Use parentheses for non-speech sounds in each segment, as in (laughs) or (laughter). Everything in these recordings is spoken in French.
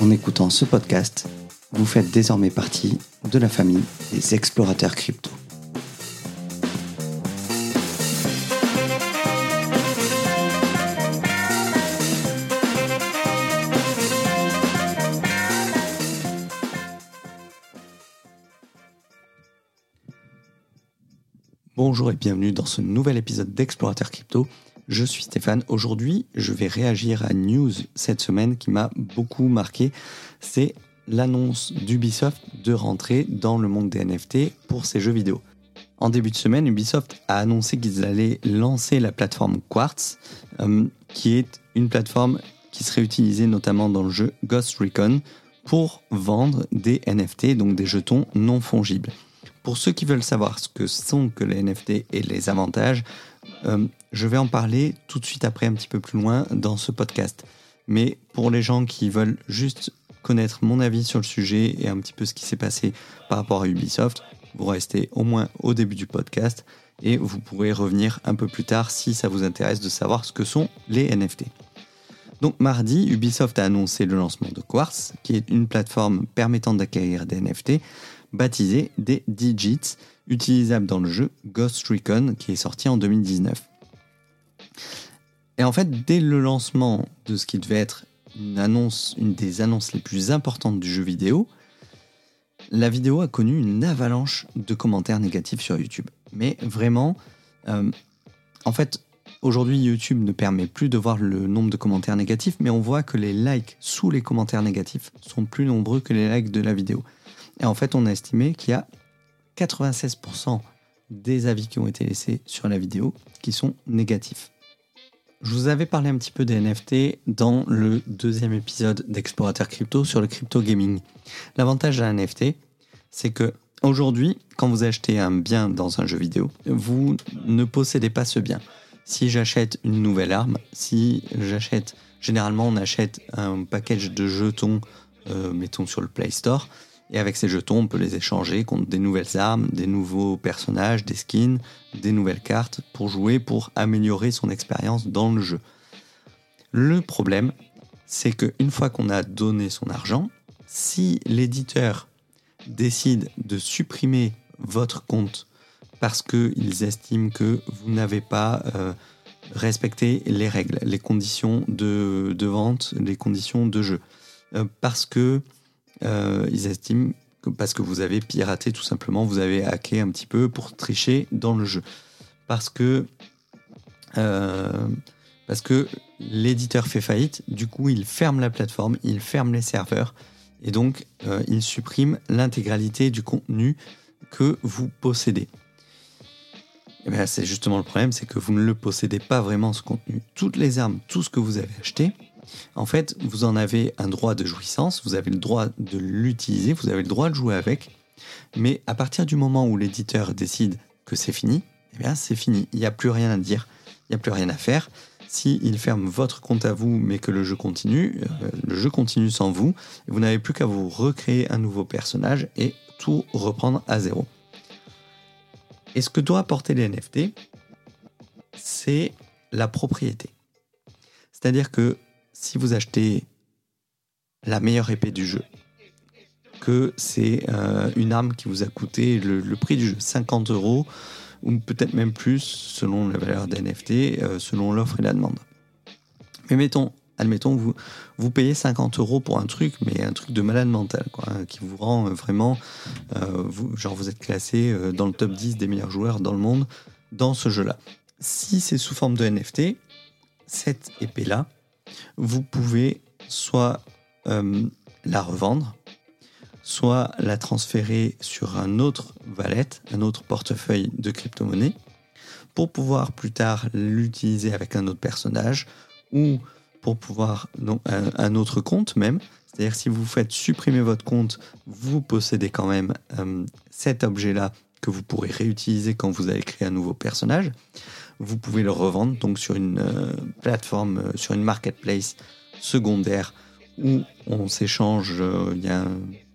En écoutant ce podcast, vous faites désormais partie de la famille des explorateurs crypto. Bonjour et bienvenue dans ce nouvel épisode d'Explorateur Crypto. Je suis Stéphane. Aujourd'hui, je vais réagir à une news cette semaine qui m'a beaucoup marqué. C'est l'annonce d'Ubisoft de rentrer dans le monde des NFT pour ses jeux vidéo. En début de semaine, Ubisoft a annoncé qu'ils allaient lancer la plateforme Quartz, euh, qui est une plateforme qui serait utilisée notamment dans le jeu Ghost Recon pour vendre des NFT, donc des jetons non fongibles. Pour ceux qui veulent savoir ce que sont que les NFT et les avantages, euh, je vais en parler tout de suite après un petit peu plus loin dans ce podcast. Mais pour les gens qui veulent juste connaître mon avis sur le sujet et un petit peu ce qui s'est passé par rapport à Ubisoft, vous restez au moins au début du podcast et vous pourrez revenir un peu plus tard si ça vous intéresse de savoir ce que sont les NFT. Donc mardi, Ubisoft a annoncé le lancement de Quartz, qui est une plateforme permettant d'acquérir des NFT baptisé des Digits, utilisable dans le jeu Ghost Recon qui est sorti en 2019. Et en fait, dès le lancement de ce qui devait être une annonce, une des annonces les plus importantes du jeu vidéo, la vidéo a connu une avalanche de commentaires négatifs sur YouTube. Mais vraiment, euh, en fait, aujourd'hui YouTube ne permet plus de voir le nombre de commentaires négatifs, mais on voit que les likes sous les commentaires négatifs sont plus nombreux que les likes de la vidéo. Et en fait, on a estimé qu'il y a 96% des avis qui ont été laissés sur la vidéo qui sont négatifs. Je vous avais parlé un petit peu des NFT dans le deuxième épisode d'Explorateur Crypto sur le crypto gaming. L'avantage d'un NFT, c'est que aujourd'hui, quand vous achetez un bien dans un jeu vidéo, vous ne possédez pas ce bien. Si j'achète une nouvelle arme, si j'achète, généralement on achète un package de jetons, euh, mettons sur le Play Store, et avec ces jetons, on peut les échanger contre des nouvelles armes, des nouveaux personnages, des skins, des nouvelles cartes pour jouer, pour améliorer son expérience dans le jeu. Le problème, c'est qu'une fois qu'on a donné son argent, si l'éditeur décide de supprimer votre compte parce qu'ils estiment que vous n'avez pas euh, respecté les règles, les conditions de, vente, les conditions de jeu, euh, parce que euh, ils estiment que parce que vous avez piraté tout simplement, vous avez hacké un petit peu pour tricher dans le jeu. Parce que, euh, que l'éditeur fait faillite, du coup il ferme la plateforme, il ferme les serveurs, et donc euh, il supprime l'intégralité du contenu que vous possédez. Bien, c'est justement le problème, c'est que vous ne le possédez pas vraiment ce contenu. Toutes les armes, tout ce que vous avez acheté, en fait, vous en avez un droit de jouissance, vous avez le droit de l'utiliser, vous avez le droit de jouer avec, mais à partir du moment où l'éditeur décide que c'est fini, eh bien c'est fini, il n'y a plus rien à dire, il n'y a plus rien à faire. S'il ferme votre compte à vous, mais que le jeu continue, euh, le jeu continue sans vous, vous n'avez plus qu'à vous recréer un nouveau personnage et tout reprendre à zéro. Et ce que doit apporter les NFT, c'est la propriété. C'est-à-dire que si vous achetez la meilleure épée du jeu, que c'est euh, une arme qui vous a coûté le, prix du jeu, 50 euros, ou peut-être même plus selon la valeur des NFT, euh, selon l'offre et la demande. Mais mettons, admettons, vous, vous payez 50 euros pour un truc, mais un truc de malade mental, quoi, hein, qui vous rend euh, vraiment, vous, genre vous êtes classé dans le top 10 des meilleurs joueurs dans le monde dans ce jeu-là. Si c'est sous forme de NFT, cette épée-là, vous pouvez soit euh, la revendre, soit la transférer sur un autre wallet, un autre portefeuille de crypto-monnaie, pour pouvoir plus tard l'utiliser avec un autre personnage ou pour pouvoir un autre compte même. C'est-à-dire si vous faites supprimer votre compte, vous possédez quand même euh, cet objet-là que vous pourrez réutiliser quand vous allez créer un nouveau personnage. Vous pouvez le revendre donc sur une euh, plateforme, euh, sur une marketplace secondaire où on s'échange, euh, il y a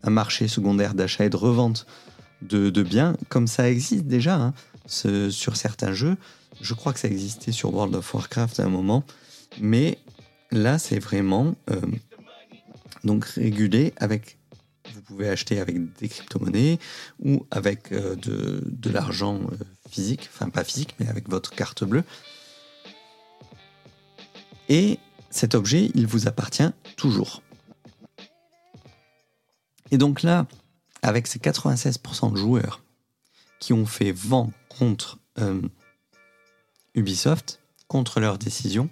un, marché secondaire d'achat et de revente de, biens, comme ça existe déjà hein, sur certains jeux. Je crois que ça existait sur World of Warcraft à un moment, mais là c'est vraiment donc régulé avec. Vous pouvez acheter avec des crypto-monnaies ou avec de, l'argent physique, enfin pas physique, mais avec votre carte bleue. Et cet objet, il vous appartient toujours. Et donc là, avec ces 96% de joueurs qui ont fait vent contre euh, Ubisoft, contre leur décision,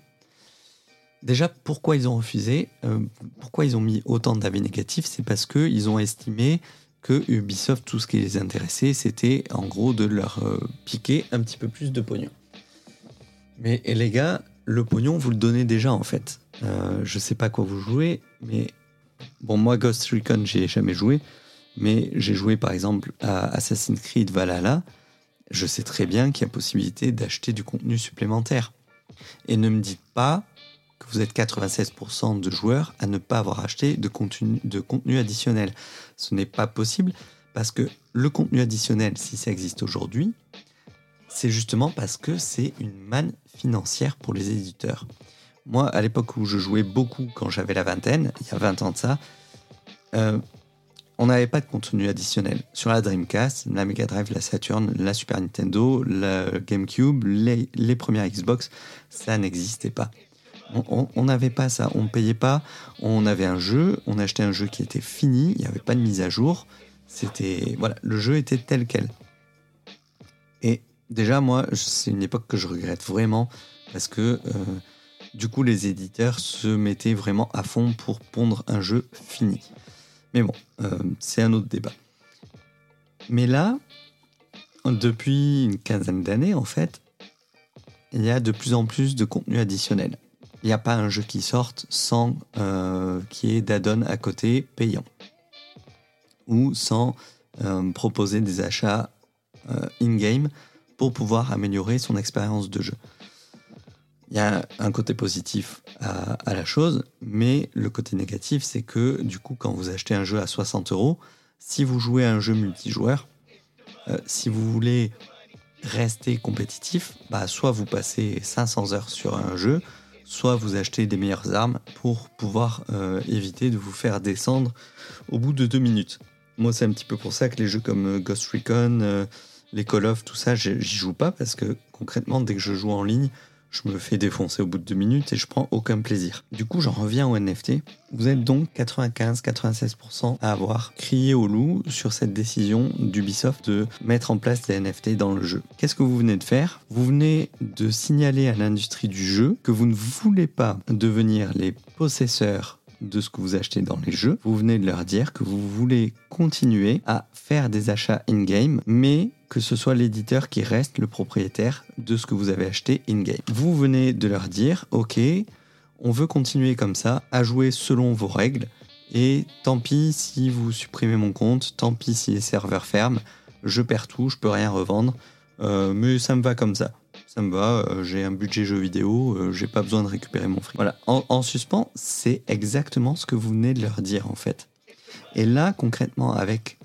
déjà pourquoi ils ont refusé, euh, pourquoi ils ont mis autant d'avis négatifs, c'est parce qu'ils ont estimé que Ubisoft, tout ce qui les intéressait, c'était en gros de leur euh, piquer un petit peu plus de pognon. Mais les gars, le pognon, vous le donnez déjà en fait. Euh, je sais pas quoi vous jouez, mais bon, moi, Ghost Recon, j'y ai jamais joué, mais j'ai joué par exemple à Assassin's Creed Valhalla. Je sais très bien qu'il y a possibilité d'acheter du contenu supplémentaire. Et ne me dites pas que vous êtes 96% de joueurs à ne pas avoir acheté de contenu, additionnel. Ce n'est pas possible parce que le contenu additionnel, si ça existe aujourd'hui, c'est justement parce que c'est une manne financière pour les éditeurs. Moi, à l'époque où je jouais beaucoup, quand j'avais la vingtaine, il y a 20 ans de ça, euh, on n'avait pas de contenu additionnel. Sur la Dreamcast, la Mega Drive, la Saturn, la Super Nintendo, la GameCube, les premières Xbox, ça n'existait pas. On- n'avait pas ça, on ne payait pas, on avait un jeu, on achetait un jeu qui était fini, il n'y avait pas de mise à jour, c'était voilà, le jeu était tel quel. Et déjà moi, c'est une époque que je regrette vraiment parce que euh, du coup les éditeurs se mettaient vraiment à fond pour pondre un jeu fini. Mais bon, euh, c'est un autre débat. Mais là, depuis une quinzaine d'années en fait, il y a de plus en plus de contenu additionnel. Il n'y a pas un jeu qui sorte sans euh, qu'il y ait d'add-on à côté payant. Ou sans euh, proposer des achats euh, in-game pour pouvoir améliorer son expérience de jeu. Il y a un côté positif à, la chose, mais le côté négatif, c'est que du coup, quand vous achetez un jeu à 60 euros, si vous jouez à un jeu multijoueur, euh, si vous voulez rester compétitif, bah, soit vous passez 500 heures sur un jeu, soit vous achetez des meilleures armes pour pouvoir euh, éviter de vous faire descendre au bout de deux minutes. Moi, c'est un petit peu pour ça que les jeux comme euh, Ghost Recon, euh, les Call of, tout ça, j'y joue pas parce que concrètement, dès que je joue en ligne, je me fais défoncer au bout de deux minutes et je prends aucun plaisir. Du coup, j'en reviens au NFT. Vous êtes donc 95-96% à avoir crié au loup sur cette décision d'Ubisoft de mettre en place des NFT dans le jeu. Qu'est-ce que vous venez de faire? Vous venez de signaler à l'industrie du jeu que vous ne voulez pas devenir les possesseurs de ce que vous achetez dans les jeux. Vous venez de leur dire que vous voulez continuer à faire des achats in-game, mais que ce soit l'éditeur qui reste le propriétaire de ce que vous avez acheté in-game. Vous venez de leur dire, ok, on veut continuer comme ça, à jouer selon vos règles, et tant pis si vous supprimez mon compte, tant pis si les serveurs ferment, je perds tout, je peux rien revendre, euh, mais ça me va comme ça. Ça me va, euh, j'ai un budget jeu vidéo, euh, j'ai pas besoin de récupérer mon fric. Voilà, en, en suspens, c'est exactement ce que vous venez de leur dire en fait. Et là, concrètement, avec.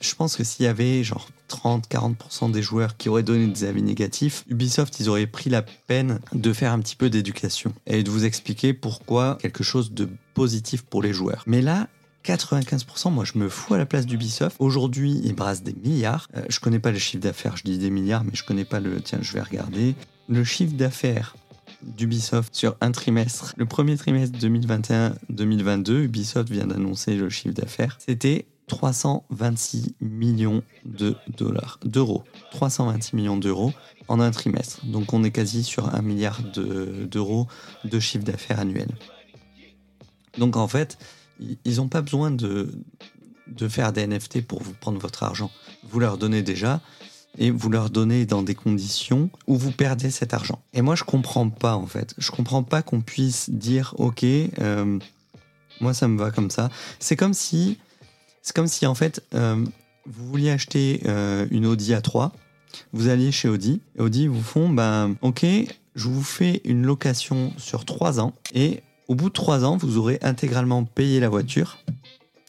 Je pense que s'il y avait genre 30-40% des joueurs qui auraient donné des avis négatifs, Ubisoft, ils auraient pris la peine de faire un petit peu d'éducation et de vous expliquer pourquoi quelque chose de positif pour les joueurs. Mais là, 95%, moi je me fous à la place d'Ubisoft. Aujourd'hui, ils brassent des milliards. Euh, je connais pas le chiffre d'affaires, je dis des milliards, mais je connais pas le. Tiens, je vais regarder. Le chiffre d'affaires d'Ubisoft sur un trimestre. Le premier trimestre 2021-2022, Ubisoft vient d'annoncer le chiffre d'affaires. C'était 326 millions de dollars, d'euros. 326 millions d'euros en un trimestre. Donc on est quasi sur un milliard de- d'euros de chiffre d'affaires annuel. Donc en fait, ils n'ont pas besoin de, de faire des NFT pour vous prendre votre argent. Vous leur donnez déjà. et vous leur donnez dans des conditions où vous perdez cet argent. Et moi, je comprends pas en fait. Je comprends pas qu'on puisse dire, ok, euh, moi ça me va comme ça. C'est comme si, c'est comme si en fait, euh, vous vouliez acheter euh, une Audi A3, vous alliez chez Audi, et Audi vous font, ben, ok, je vous fais une location sur 3 ans, et au bout de 3 ans, vous aurez intégralement payé la voiture,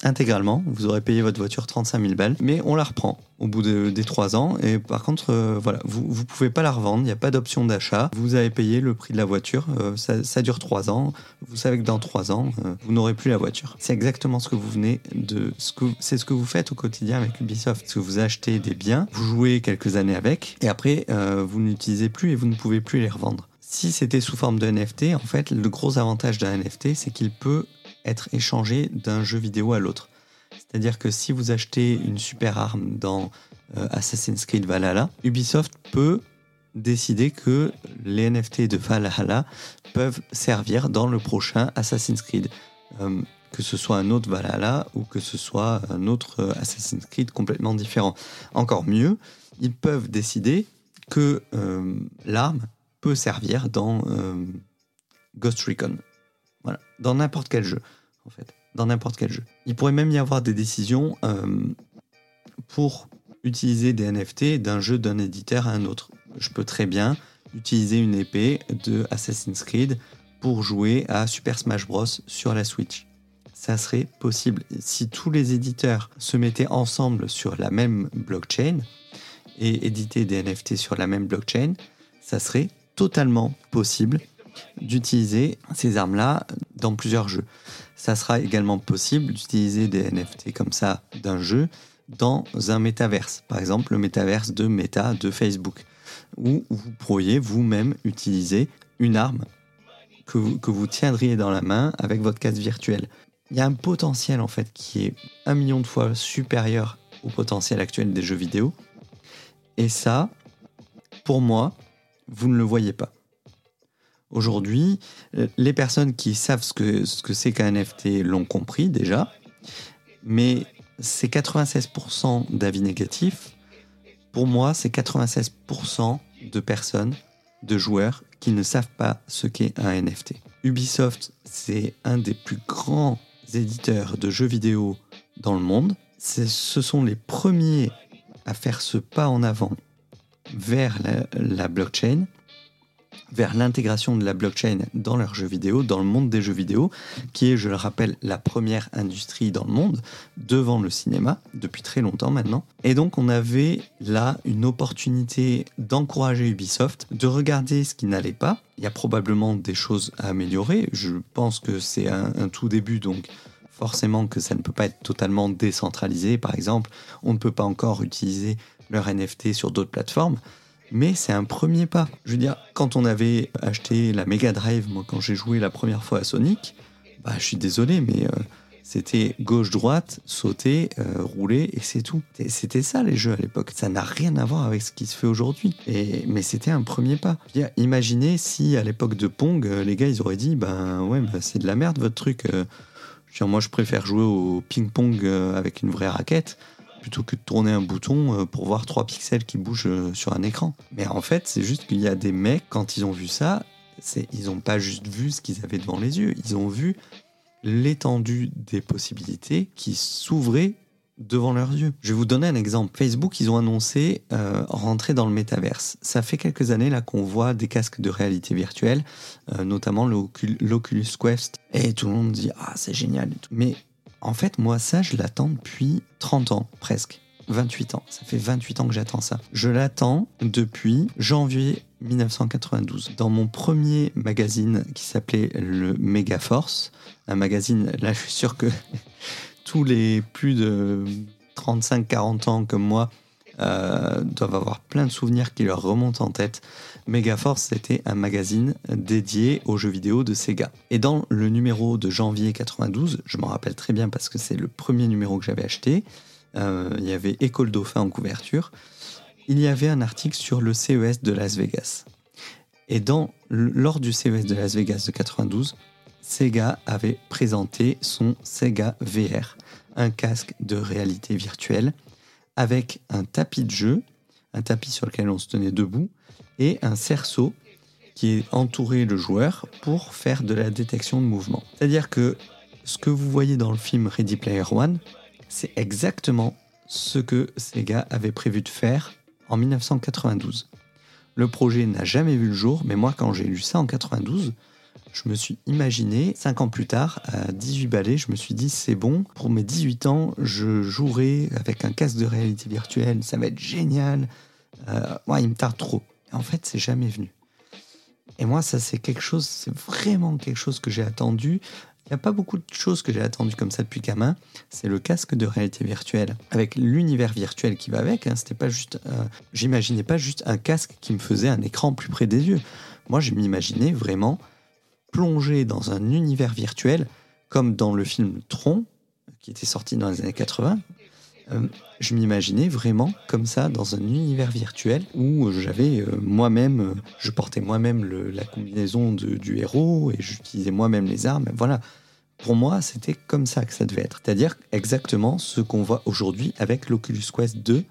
intégralement, vous aurez payé votre voiture 35 000 balles, mais on la reprend au bout des 3 ans, et par contre, euh, voilà, vous ne pouvez pas la revendre, il n'y a pas d'option d'achat, vous avez payé le prix de la voiture, euh, ça, dure 3 ans, vous savez que dans 3 ans, euh, vous n'aurez plus la voiture. C'est exactement ce que vous venez de... Ce que, c'est ce que vous faites au quotidien avec Ubisoft, que vous achetez des biens, vous jouez quelques années avec, et après, vous n'utilisez plus et vous ne pouvez plus les revendre. Si c'était sous forme de NFT, en fait, le gros avantage d'un NFT, c'est qu'il peut être échangé d'un jeu vidéo à l'autre. C'est-à-dire que si vous achetez une super arme dans euh, Assassin's Creed Valhalla, Ubisoft peut décider que les NFT de Valhalla peuvent servir dans le prochain Assassin's Creed. Euh, que ce soit un autre Valhalla ou que ce soit un autre euh, Assassin's Creed complètement différent. Encore mieux, ils peuvent décider que l'arme peut servir dans Ghost Recon. Voilà, dans n'importe quel jeu, en fait. Dans n'importe quel jeu. Il pourrait même y avoir des décisions euh, pour utiliser des NFT d'un jeu d'un éditeur à un autre. Je peux très bien utiliser une épée de Assassin's Creed pour jouer à Super Smash Bros sur la Switch. Ça serait possible si tous les éditeurs se mettaient ensemble sur la même blockchain et éditaient des NFT sur la même blockchain, ça serait totalement possible d'utiliser ces armes-là dans plusieurs jeux. Ça sera également possible d'utiliser des NFT comme ça d'un jeu dans un métaverse, par exemple le métaverse de Meta de Facebook, où vous pourriez vous-même utiliser une arme que vous, que vous tiendriez dans la main avec votre casque virtuel. Il y a un potentiel en fait qui est un million de fois supérieur au potentiel actuel des jeux vidéo. Et ça, pour moi, vous ne le voyez pas. Aujourd'hui, euh, les personnes qui savent ce que ce que c'est qu'un NFT l'ont compris déjà, mais ces 96% d'avis négatifs, pour moi, c'est 96% de personnes, de joueurs qui ne savent pas ce qu'est un NFT. Ubisoft, c'est un des plus grands éditeurs de jeux vidéo dans le monde. Ce sont les premiers à faire ce pas en avant vers la, blockchain, vers l'intégration de la blockchain dans leurs jeux vidéo, dans le monde des jeux vidéo, qui est, je le rappelle, la première industrie dans le monde, devant le cinéma, depuis très longtemps maintenant. Et donc on avait là une opportunité d'encourager Ubisoft, de regarder ce qui n'allait pas. Il y a probablement des choses à améliorer, je pense que c'est un, un tout début, donc forcément que ça ne peut pas être totalement décentralisé. Par exemple, on ne peut pas encore utiliser leur NFT sur d'autres plateformes. Mais c'est un premier pas. Je veux dire, quand on avait acheté la Mega Drive, moi quand j'ai joué la première fois à Sonic, bah je suis désolé, mais euh, c'était gauche-droite, sauter, euh, rouler, et c'est tout. C'était ça les jeux à l'époque. Ça n'a rien à voir avec ce qui se fait aujourd'hui. Et, mais c'était un premier pas. Dire, imaginez si à l'époque de Pong, euh, les gars ils auraient dit, ben ouais, bah, c'est de la merde votre truc. moi je préfère jouer au ping-pong avec une vraie raquette plutôt que de tourner un bouton euh, pour voir trois pixels qui bougent euh, sur un écran. Mais en fait, c'est juste qu'il y a des mecs, quand ils ont vu ça, ils n'ont pas juste vu ce qu'ils avaient devant les yeux, ils ont vu l'étendue des possibilités qui s'ouvraient devant leurs yeux. Je vais vous donner un exemple. Facebook, ils ont annoncé euh, rentrer dans le métaverse. Ça fait quelques années là qu'on voit des casques de réalité virtuelle, notamment l'Oculus Quest, et tout le monde dit ah c'est génial. Mais en fait, moi, ça, je l'attends depuis 30 ans, presque. 28 ans. Ça fait 28 ans que j'attends ça. Je l'attends depuis janvier 1992. Dans mon premier magazine qui s'appelait le Megaforce, un magazine, là, je suis sûr que (laughs) tous les plus de 35-40 ans comme moi euh, doivent avoir plein de souvenirs qui leur remontent en tête. Megaforce, c'était un magazine dédié aux jeux vidéo de Sega. Et dans le numéro de janvier 92, je m'en rappelle très bien parce que c'est le premier numéro que j'avais acheté, euh, il y avait École Dauphin en couverture, il y avait un article sur le CES de Las Vegas. Et lors du CES de Las Vegas de 92, Sega avait présenté son Sega VR, un casque de réalité virtuelle avec un tapis de jeu un tapis sur lequel on se tenait debout, et un cerceau qui est entouré le joueur pour faire de la détection de mouvement. C'est-à-dire que ce que vous voyez dans le film Ready Player One, c'est exactement ce que ces gars avaient prévu de faire en 1992. Le projet n'a jamais vu le jour, mais moi quand j'ai lu ça en 92, je me suis imaginé, 5 ans plus tard, à 18 balais, je me suis dit c'est bon, pour mes 18 ans, je jouerai avec un casque de réalité virtuelle, ça va être génial. Euh, il me tarde trop. en fait, c'est jamais venu. Et moi, ça, c'est quelque chose, c'est vraiment quelque chose que j'ai attendu. Il n'y a pas beaucoup de choses que j'ai attendues comme ça depuis gamin. C'est le casque de réalité virtuelle. Avec l'univers virtuel qui va avec, hein, c'était pas juste. J'imaginais pas juste un casque qui me faisait un écran plus près des yeux. Moi, je m'imaginais vraiment plonger dans un univers virtuel, comme dans le film Tron, qui était sorti dans les années 80. Euh, je m'imaginais vraiment comme ça dans un univers virtuel où j'avais euh, moi-même, euh, je portais moi-même la combinaison du héros et j'utilisais moi-même les armes. Voilà. Pour moi, c'était comme ça que ça devait être. C'est-à-dire exactement ce qu'on voit aujourd'hui avec l'Oculus Quest 2,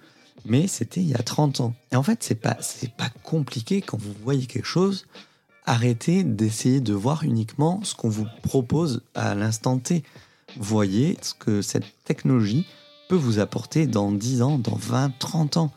mais c'était il y a 30 ans. Et en fait, c'est pas, pas compliqué quand vous voyez quelque chose arrêtez d'essayer de voir uniquement ce qu'on vous propose à l'instant T. Voyez ce que cette technologie peut vous apporter dans 10 ans, dans 20, 30 ans.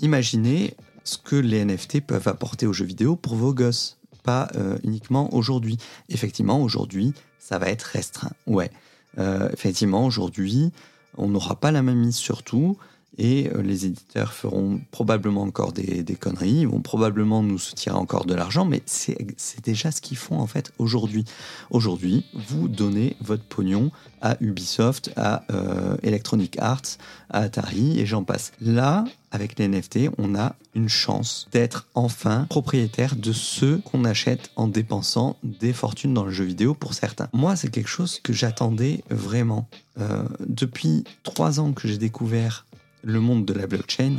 Imaginez ce que les NFT peuvent apporter aux jeux vidéo pour vos gosses, pas euh, uniquement aujourd'hui. Effectivement, aujourd'hui, ça va être restreint. Ouais, euh, effectivement, aujourd'hui, on n'aura pas la même mise sur tout et euh, les éditeurs feront probablement encore des, conneries, ils vont probablement nous soutirer encore de l'argent, mais c'est déjà ce qu'ils font en fait aujourd'hui. Aujourd'hui, vous donnez votre pognon à Ubisoft, à euh, Electronic Arts, à Atari et j'en passe. Là, avec les NFT, on a une chance d'être enfin propriétaire de ce qu'on achète en dépensant des fortunes dans le jeu vidéo pour certains. Moi, c'est quelque chose que j'attendais vraiment. Euh, depuis trois ans que j'ai découvert le monde de la blockchain,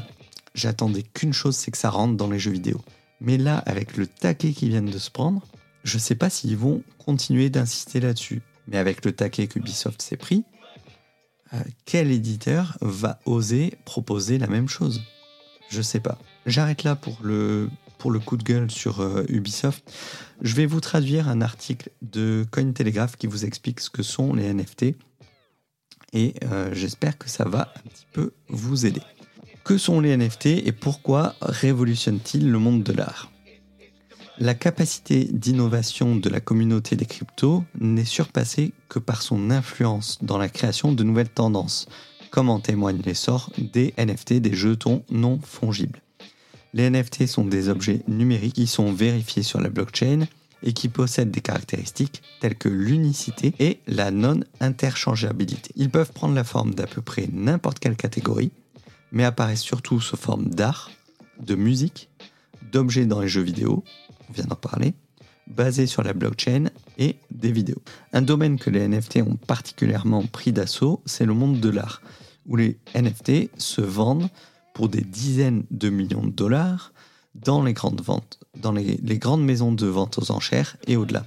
j'attendais qu'une chose, c'est que ça rentre dans les jeux vidéo. Mais là, avec le taquet qu'ils viennent de se prendre, je ne sais pas s'ils vont continuer d'insister là-dessus. Mais avec le taquet qu'Ubisoft s'est pris, euh, quel éditeur va oser proposer la même chose? Je ne sais pas. J'arrête là pour le, coup de gueule sur euh, Ubisoft. Je vais vous traduire un article de Cointelegraph qui vous explique ce que sont les NFT et euh, j'espère que ça va un petit peu vous aider. Que sont les NFT et pourquoi révolutionnent-ils le monde de l'art? La capacité d'innovation de la communauté des cryptos n'est surpassée que par son influence dans la création de nouvelles tendances, comme en témoigne l'essor des NFT, des jetons non fongibles. Les NFT sont des objets numériques qui sont vérifiés sur la blockchain et qui possèdent des caractéristiques telles que l'unicité et la non-interchangeabilité. Ils peuvent prendre la forme d'à peu près n'importe quelle catégorie, mais apparaissent surtout sous forme d'art, de musique, d'objets dans les jeux vidéo, on vient d'en parler, basés sur la blockchain et des vidéos. Un domaine que les NFT ont particulièrement pris d'assaut, c'est le monde de l'art, où les NFT se vendent pour des dizaines de millions de dollars dans les grandes ventes, dans les, grandes maisons de vente aux enchères et au-delà.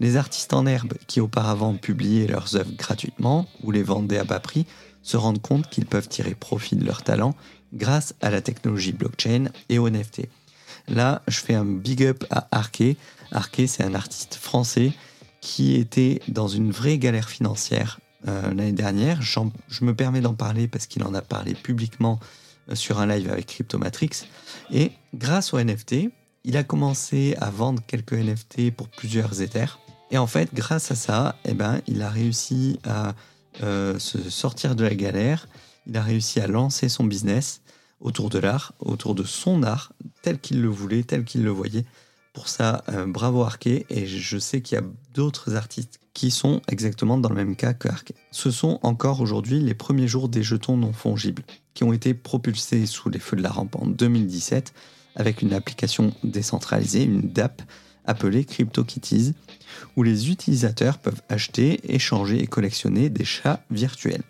Les artistes en herbe qui auparavant publiaient leurs œuvres gratuitement ou les vendaient à bas prix se rendent compte qu'ils peuvent tirer profit de leur talent grâce à la technologie blockchain et aux NFT. Là, je fais un big up à Arke. Arke, c'est un artiste français qui était dans une vraie galère financière euh, l'année dernière. Je me permets d'en parler parce qu'il en a parlé publiquement sur un live avec Cryptomatrix. Et grâce au NFT, il a commencé à vendre quelques NFT pour plusieurs Ethers. Et en fait, grâce à ça, eh ben, il a réussi à euh, se sortir de la galère. Il a réussi à lancer son business autour de l'art, autour de son art, tel qu'il le voulait, tel qu'il le voyait. Pour ça, euh, bravo Arke. Et je sais qu'il y a d'autres artistes qui sont exactement dans le même cas que Arke. Ce sont encore aujourd'hui les premiers jours des jetons non fongibles qui ont été propulsés sous les feux de la rampe en 2017 avec une application décentralisée, une DApp appelée CryptoKitties, où les utilisateurs peuvent acheter, échanger et collectionner des chats virtuels.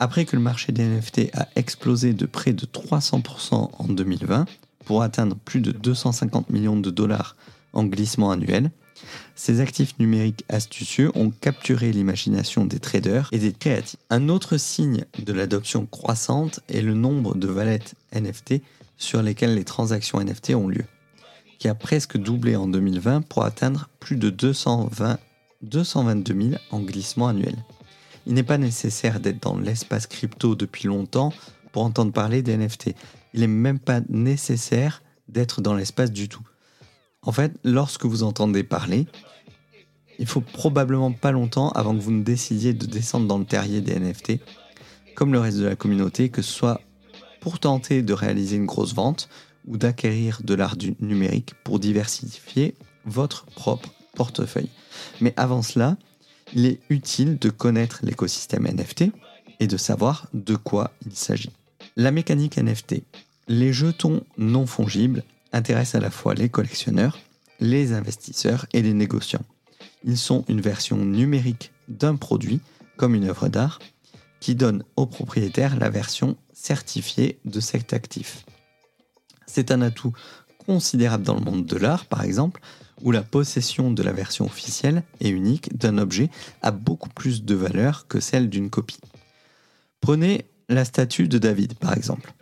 Après que le marché des NFT a explosé de près de 300% en 2020 pour atteindre plus de 250 millions de dollars en glissement annuel, Ces actifs numériques astucieux ont capturé l'imagination des traders et des créatifs. Un autre signe de l'adoption croissante est le nombre de wallets NFT sur lesquels les transactions NFT ont lieu, qui a presque doublé en 2020 pour atteindre plus de 220, 222 000 en glissement annuel. Il n'est pas nécessaire d'être dans l'espace crypto depuis longtemps pour entendre parler des NFT. Il n'est même pas nécessaire d'être dans l'espace du tout. En fait, lorsque vous entendez parler, il faut probablement pas longtemps avant que vous ne décidiez de descendre dans le terrier des NFT, comme le reste de la communauté, que ce soit pour tenter de réaliser une grosse vente ou d'acquérir de l'art du numérique pour diversifier votre propre portefeuille. Mais avant cela, il est utile de connaître l'écosystème NFT et de savoir de quoi il s'agit. La mécanique NFT. Les jetons non fongibles intéressent à la fois les collectionneurs, les investisseurs et les négociants. Ils sont une version numérique d'un produit, comme une œuvre d'art, qui donne au propriétaire la version certifiée de cet actif. C'est un atout considérable dans le monde de l'art, par exemple, où la possession de la version officielle et unique d'un objet a beaucoup plus de valeur que celle d'une copie. Prenez la statue de David, par exemple.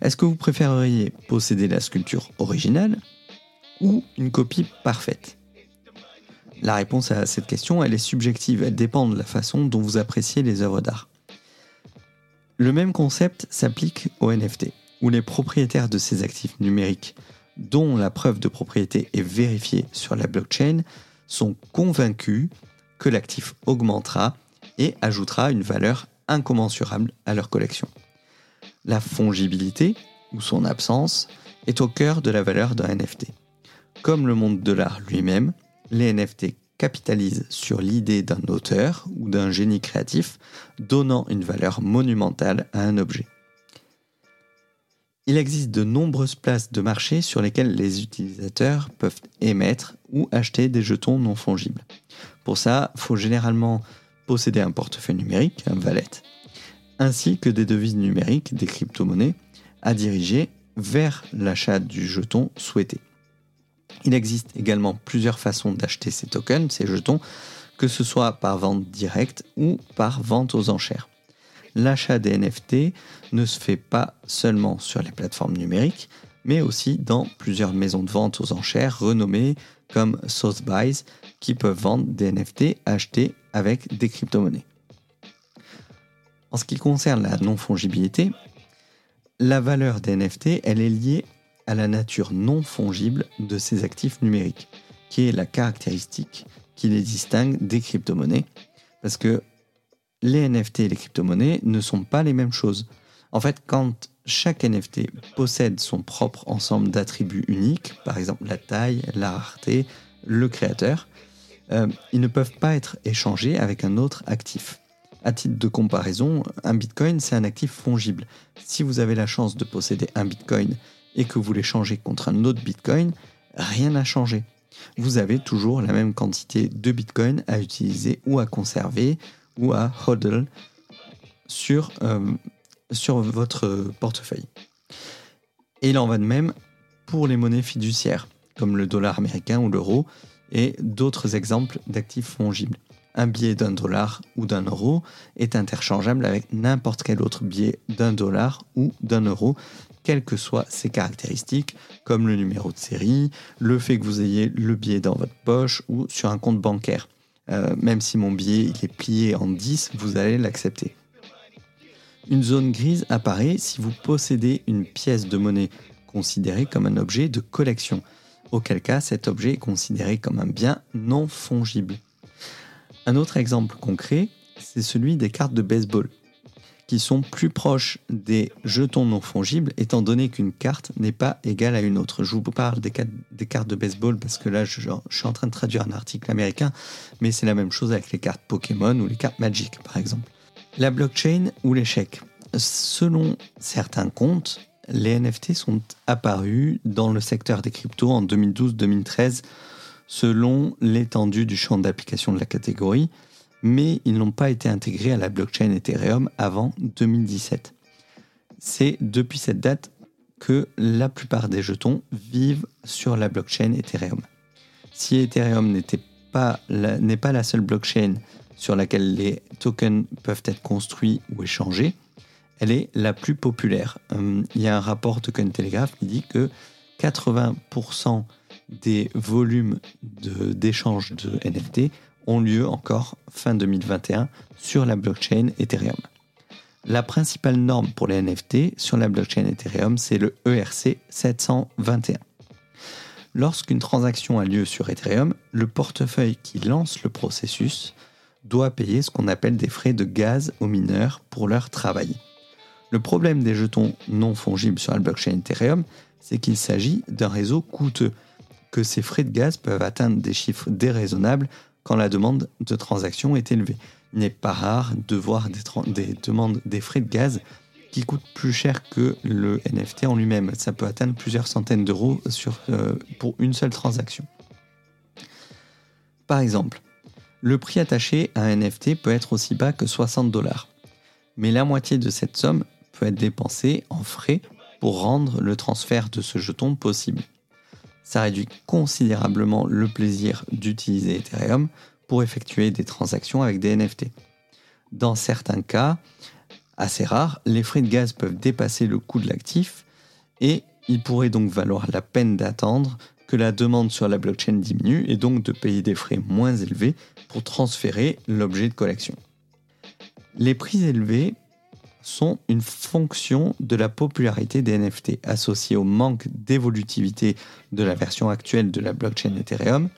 Est-ce que vous préféreriez posséder la sculpture originale ou une copie parfaite? La réponse à cette question, elle est subjective, elle dépend de la façon dont vous appréciez les œuvres d'art. Le même concept s'applique aux NFT, où les propriétaires de ces actifs numériques dont la preuve de propriété est vérifiée sur la blockchain sont convaincus que l'actif augmentera et ajoutera une valeur incommensurable à leur collection. La fongibilité, ou son absence, est au cœur de la valeur d'un NFT. Comme le monde de l'art lui-même, les NFT capitalisent sur l'idée d'un auteur ou d'un génie créatif, donnant une valeur monumentale à un objet. Il existe de nombreuses places de marché sur lesquelles les utilisateurs peuvent émettre ou acheter des jetons non fongibles. Pour ça, il faut généralement posséder un portefeuille numérique, un wallet, ainsi que des devises numériques, des crypto-monnaies, à diriger vers l'achat du jeton souhaité. Il existe également plusieurs façons d'acheter ces tokens, ces jetons, que ce soit par vente directe ou par vente aux enchères l'achat des NFT ne se fait pas seulement sur les plateformes numériques, mais aussi dans plusieurs maisons de vente aux enchères renommées comme Sotheby's qui peuvent vendre des NFT achetés avec des crypto-monnaies. En ce qui concerne la non-fongibilité, la valeur des NFT, elle est liée à la nature non fongible de ces actifs numériques, qui est la caractéristique qui les distingue des crypto-monnaies, parce que les NFT et les crypto-monnaies ne sont pas les mêmes choses. En fait, quand chaque NFT possède son propre ensemble d'attributs uniques, par exemple la taille, la rareté, le créateur, euh, ils ne peuvent pas être échangés avec un autre actif. À titre de comparaison, un Bitcoin, c'est un actif fongible. Si vous avez la chance de posséder un Bitcoin et que vous l'échangez contre un autre Bitcoin, rien n'a changé. Vous avez toujours la même quantité de Bitcoin à utiliser ou à conserver ou à hodl sur, euh, sur votre portefeuille. Et il en va de même pour les monnaies fiduciaires, comme le dollar américain ou l'euro, et d'autres exemples d'actifs fongibles. Un billet d'un dollar ou d'un euro est interchangeable avec n'importe quel autre billet d'un dollar ou d'un euro, quelles que soient ses caractéristiques, comme le numéro de série, le fait que vous ayez le billet dans votre poche ou sur un compte bancaire. Euh, même si mon billet est plié en 10, vous allez l'accepter. Une zone grise apparaît si vous possédez une pièce de monnaie considérée comme un objet de collection, auquel cas cet objet est considéré comme un bien non fongible. Un autre exemple concret, c'est celui des cartes de baseball qui sont plus proches des jetons non fongibles, étant donné qu'une carte n'est pas égale à une autre. Je vous parle des, cartes de baseball parce que là, je, suis en train de traduire un article américain, mais c'est la même chose avec les cartes Pokémon ou les cartes Magic, par exemple. La blockchain ou l'échec. Selon certains comptes, les NFT sont apparus dans le secteur des cryptos en 2012-2013 selon l'étendue du champ d'application de la catégorie, mais ils n'ont pas été intégrés à la blockchain Ethereum avant 2017. C'est depuis cette date que la plupart des jetons vivent sur la blockchain Ethereum. Si Ethereum n'était pas n'est pas la seule blockchain sur laquelle les tokens peuvent être construits ou échangés, elle est la plus populaire. Euh, il y a un rapport de Cointelegraph qui dit que 80% des volumes d'échange de, de NFT ont lieu encore fin 2021 sur la blockchain Ethereum. La principale norme pour les NFT sur la blockchain Ethereum, c'est le ERC 721. Lorsqu'une transaction a lieu sur Ethereum, le portefeuille qui lance le processus doit payer ce qu'on appelle des frais de gaz aux mineurs pour leur travail. Le problème des jetons non fongibles sur la blockchain Ethereum, c'est qu'il s'agit d'un réseau coûteux, que ces frais de gaz peuvent atteindre des chiffres déraisonnables quand la demande de transaction est élevée. Il n'est pas rare de voir des, demandes des frais de gaz qui coûtent plus cher que le NFT en lui-même. Ça peut atteindre plusieurs centaines d'euros euh, pour une seule transaction. Par exemple, le prix attaché à un NFT peut être aussi bas que 60 dollars. Mais la moitié de cette somme peut être dépensée en frais pour rendre le transfert de ce jeton possible. Ça réduit considérablement le plaisir d'utiliser Ethereum pour effectuer des transactions avec des NFT. Dans certains cas, assez rares, les frais de gaz peuvent dépasser le coût de l'actif et il pourrait donc valoir la peine d'attendre que la demande sur la blockchain diminue et donc de payer des frais moins élevés pour transférer l'objet de collection. Les prix élevés sont une fonction de la popularité des NFT associée au manque d'évolutivité de la version actuelle de la blockchain Ethereum.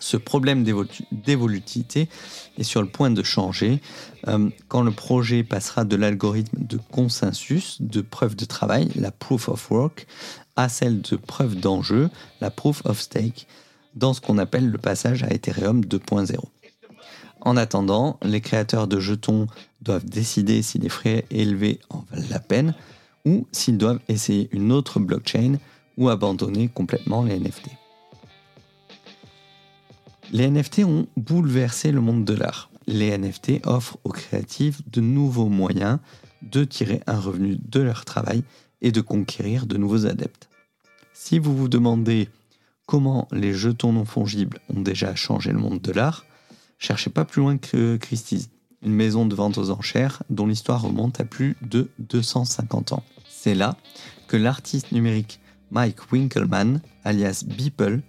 Ce problème d'évolutivité est sur le point de changer euh, quand le projet passera de l'algorithme de consensus, de preuve de travail, la proof of work, à celle de preuve d'enjeu, la proof of stake, dans ce qu'on appelle le passage à Ethereum 2.0. En attendant, les créateurs de jetons doivent décider si les frais élevés en valent la peine ou s'ils doivent essayer une autre blockchain ou abandonner complètement les NFT. Les NFT ont bouleversé le monde de l'art. Les NFT offrent aux créatifs de nouveaux moyens de tirer un revenu de leur travail et de conquérir de nouveaux adeptes. Si vous vous demandez comment les jetons non fongibles ont déjà changé le monde de l'art, cherchez pas plus loin que Christie's, une maison de vente aux enchères dont l'histoire remonte à plus de 250 ans. C'est là que l'artiste numérique Mike Winkelmann, alias Beeple,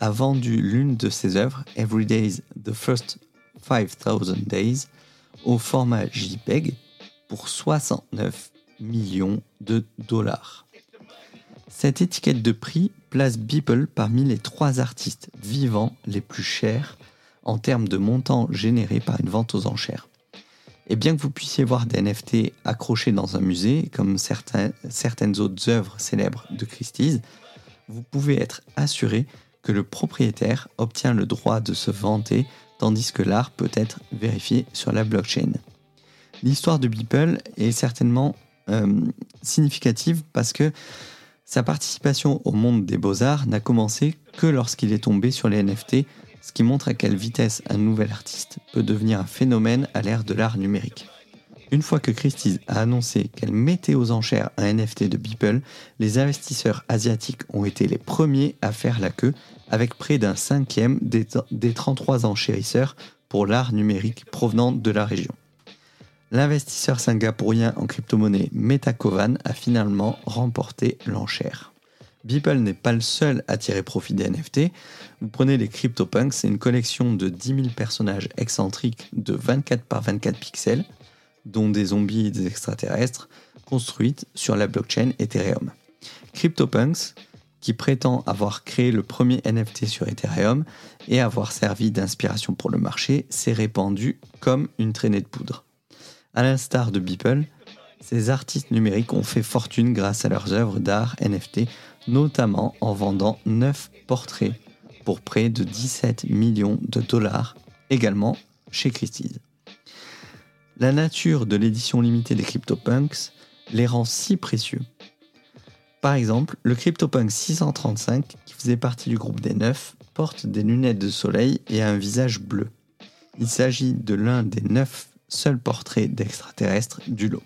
a vendu l'une de ses œuvres, Every Day's The First 5000 Days, au format JPEG pour 69 millions de dollars. Cette étiquette de prix place Beeple parmi les trois artistes vivants les plus chers en termes de montant généré par une vente aux enchères. Et bien que vous puissiez voir des NFT accrochés dans un musée, comme certaines autres œuvres célèbres de Christie's, vous pouvez être assuré que le propriétaire obtient le droit de se vanter, tandis que l'art peut être vérifié sur la blockchain. L'histoire de Beeple est certainement euh, significative parce que sa participation au monde des beaux-arts n'a commencé que lorsqu'il est tombé sur les NFT ce qui montre à quelle vitesse un nouvel artiste peut devenir un phénomène à l'ère de l'art numérique. Une fois que Christie's a annoncé qu'elle mettait aux enchères un NFT de Beeple, les investisseurs asiatiques ont été les premiers à faire la queue, avec près d'un cinquième des, 33 enchérisseurs pour l'art numérique provenant de la région. L'investisseur singapourien en crypto-monnaie Metakovan a finalement remporté l'enchère. Beeple n'est pas le seul à tirer profit des NFT. Vous prenez les CryptoPunks, c'est une collection de 10 000 personnages excentriques de 24 par 24 pixels, dont des zombies et des extraterrestres, construites sur la blockchain Ethereum. CryptoPunks, qui prétend avoir créé le premier NFT sur Ethereum et avoir servi d'inspiration pour le marché, s'est répandu comme une traînée de poudre. À l'instar de Beeple, ces artistes numériques ont fait fortune grâce à leurs œuvres d'art NFT notamment en vendant 9 portraits pour près de 17 millions de dollars, également chez Christie's. La nature de l'édition limitée des CryptoPunks les rend si précieux. Par exemple, le CryptoPunk 635, qui faisait partie du groupe des 9, porte des lunettes de soleil et a un visage bleu. Il s'agit de l'un des 9 seuls portraits d'extraterrestres du lot.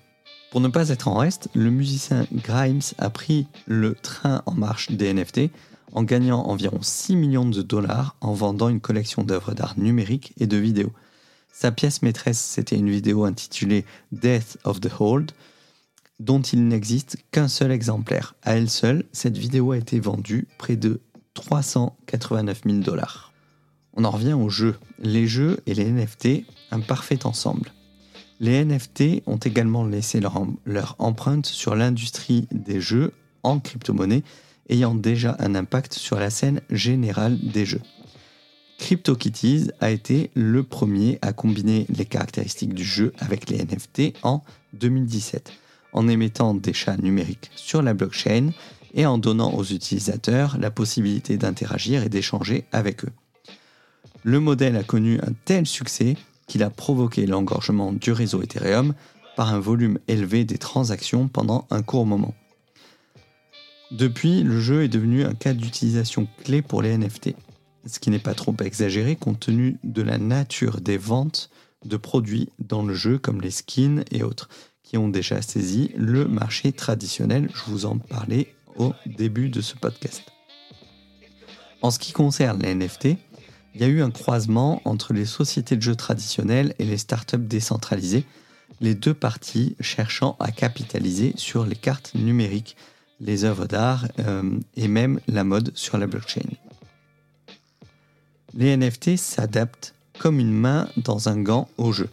Pour ne pas être en reste, le musicien Grimes a pris le train en marche des NFT en gagnant environ 6 millions de dollars en vendant une collection d'œuvres d'art numériques et de vidéos. Sa pièce maîtresse, c'était une vidéo intitulée Death of the Hold, dont il n'existe qu'un seul exemplaire. À elle seule, cette vidéo a été vendue près de 389 000 dollars. On en revient aux jeux. Les jeux et les NFT, un parfait ensemble. Les NFT ont également laissé leur, empreinte sur l'industrie des jeux en crypto-monnaie, ayant déjà un impact sur la scène générale des jeux. CryptoKitties a été le premier à combiner les caractéristiques du jeu avec les NFT en 2017, en émettant des chats numériques sur la blockchain et en donnant aux utilisateurs la possibilité d'interagir et d'échanger avec eux. Le modèle a connu un tel succès qu'il a provoqué l'engorgement du réseau Ethereum par un volume élevé des transactions pendant un court moment. Depuis, le jeu est devenu un cas d'utilisation clé pour les NFT ce qui n'est pas trop exagéré compte tenu de la nature des ventes de produits dans le jeu comme les skins et autres, qui ont déjà saisi le marché traditionnel. Je vous en parlais au début de ce podcast. En ce qui concerne les NFT, il y a eu un croisement entre les sociétés de jeux traditionnelles et les startups décentralisées, les deux parties cherchant à capitaliser sur les cartes numériques, les œuvres d'art euh, et même la mode sur la blockchain les NFT s'adaptent comme une main dans un gant au jeu.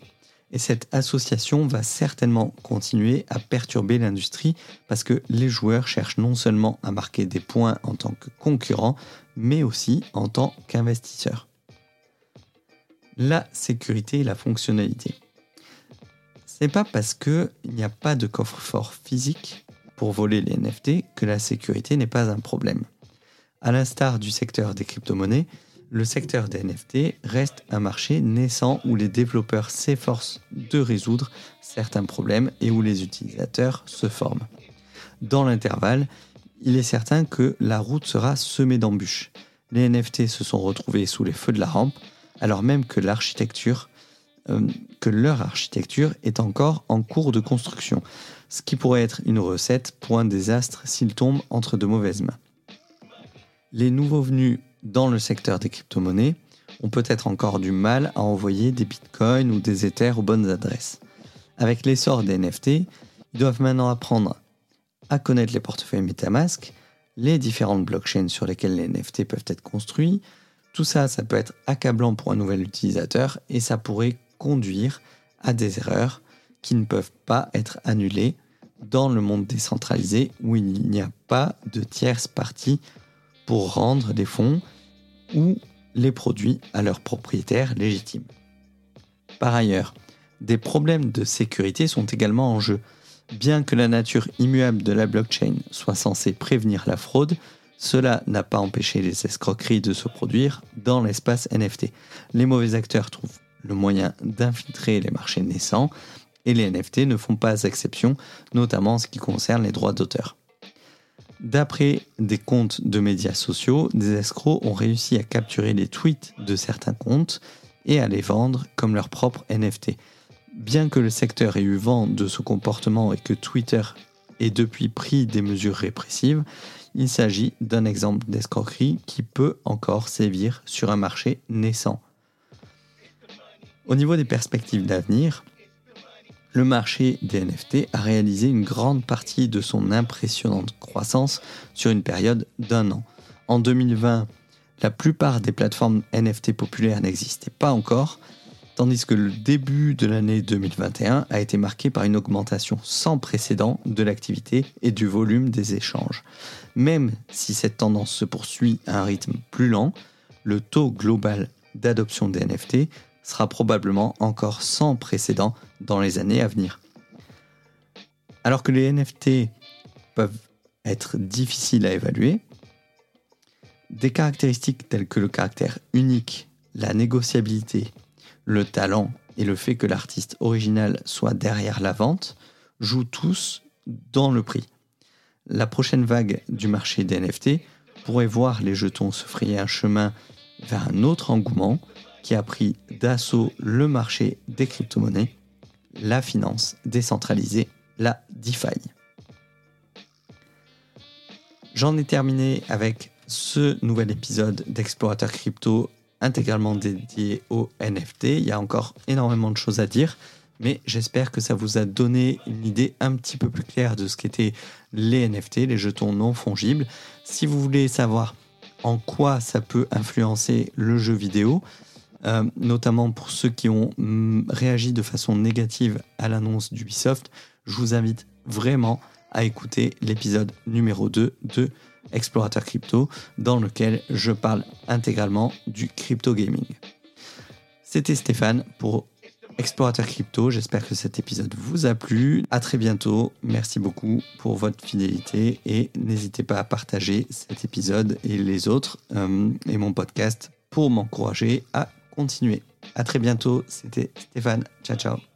Et cette association va certainement continuer à perturber l'industrie parce que les joueurs cherchent non seulement à marquer des points en tant que concurrents, mais aussi en tant qu'investisseurs. La sécurité et la fonctionnalité. C'est pas parce qu'il n'y a pas de coffre-fort physique pour voler les NFT que la sécurité n'est pas un problème. À l'instar du secteur des crypto-monnaies, le secteur des NFT reste un marché naissant où les développeurs s'efforcent de résoudre certains problèmes et où les utilisateurs se forment. Dans l'intervalle, il est certain que la route sera semée d'embûches. Les NFT se sont retrouvés sous les feux de la rampe, alors même euh, que leur architecture est encore en cours de construction, ce qui pourrait être une recette pour un désastre s'il tombe entre de mauvaises mains. Les nouveaux venus dans le secteur des crypto-monnaies ont peut-être encore du mal à envoyer des bitcoins ou des ethers aux bonnes adresses. Avec l'essor des NFT, ils doivent maintenant apprendre à connaître les portefeuilles Metamask, les différentes blockchains sur lesquelles les NFT peuvent être construits. Tout ça, ça peut être accablant pour un nouvel utilisateur et ça pourrait conduire à des erreurs qui ne peuvent pas être annulées dans le monde décentralisé où il n'y a pas de tierce partie pour rendre des fonds ou les produits à leurs propriétaires légitimes. Par ailleurs, des problèmes de sécurité sont également en jeu. Bien que la nature immuable de la blockchain soit censée prévenir la fraude, cela n'a pas empêché les escroqueries de se produire dans l'espace NFT. Les mauvais acteurs trouvent le moyen d'infiltrer les marchés naissants et les NFT ne font pas exception, notamment en ce qui concerne les droits d'auteur. D'après des comptes de médias sociaux, des escrocs ont réussi à capturer les tweets de certains comptes et à les vendre comme leur propre NFT. Bien que le secteur ait eu vent de ce comportement et que Twitter ait depuis pris des mesures répressives, il s'agit d'un exemple d'escroquerie qui peut encore sévir sur un marché naissant. Au niveau des perspectives d'avenir, le marché des NFT a réalisé une grande partie de son impressionnante croissance sur une période d'un an. En 2020, la plupart des plateformes NFT populaires n'existaient pas encore, tandis que le début de l'année 2021 a été marqué par une augmentation sans précédent de l'activité et du volume des échanges. Même si cette tendance se poursuit à un rythme plus lent, le taux global d'adoption des NFT sera probablement encore sans précédent dans les années à venir. Alors que les NFT peuvent être difficiles à évaluer, des caractéristiques telles que le caractère unique, la négociabilité, le talent et le fait que l'artiste original soit derrière la vente jouent tous dans le prix. La prochaine vague du marché des NFT pourrait voir les jetons se frayer un chemin vers un autre engouement qui a pris d'assaut le marché des crypto-monnaies, la finance décentralisée, la DeFi. J'en ai terminé avec ce nouvel épisode d'Explorateur Crypto intégralement dédié aux NFT. Il y a encore énormément de choses à dire, mais j'espère que ça vous a donné une idée un petit peu plus claire de ce qu'étaient les NFT, les jetons non fongibles. Si vous voulez savoir en quoi ça peut influencer le jeu vidéo, euh, notamment pour ceux qui ont mm, réagi de façon négative à l'annonce d'Ubisoft, je vous invite vraiment à écouter l'épisode numéro 2 de Explorateur Crypto, dans lequel je parle intégralement du crypto gaming. C'était Stéphane pour Explorateur Crypto. J'espère que cet épisode vous a plu. À très bientôt. Merci beaucoup pour votre fidélité et n'hésitez pas à partager cet épisode et les autres euh, et mon podcast pour m'encourager à continuer. À très bientôt. C'était Stéphane. Ciao, ciao.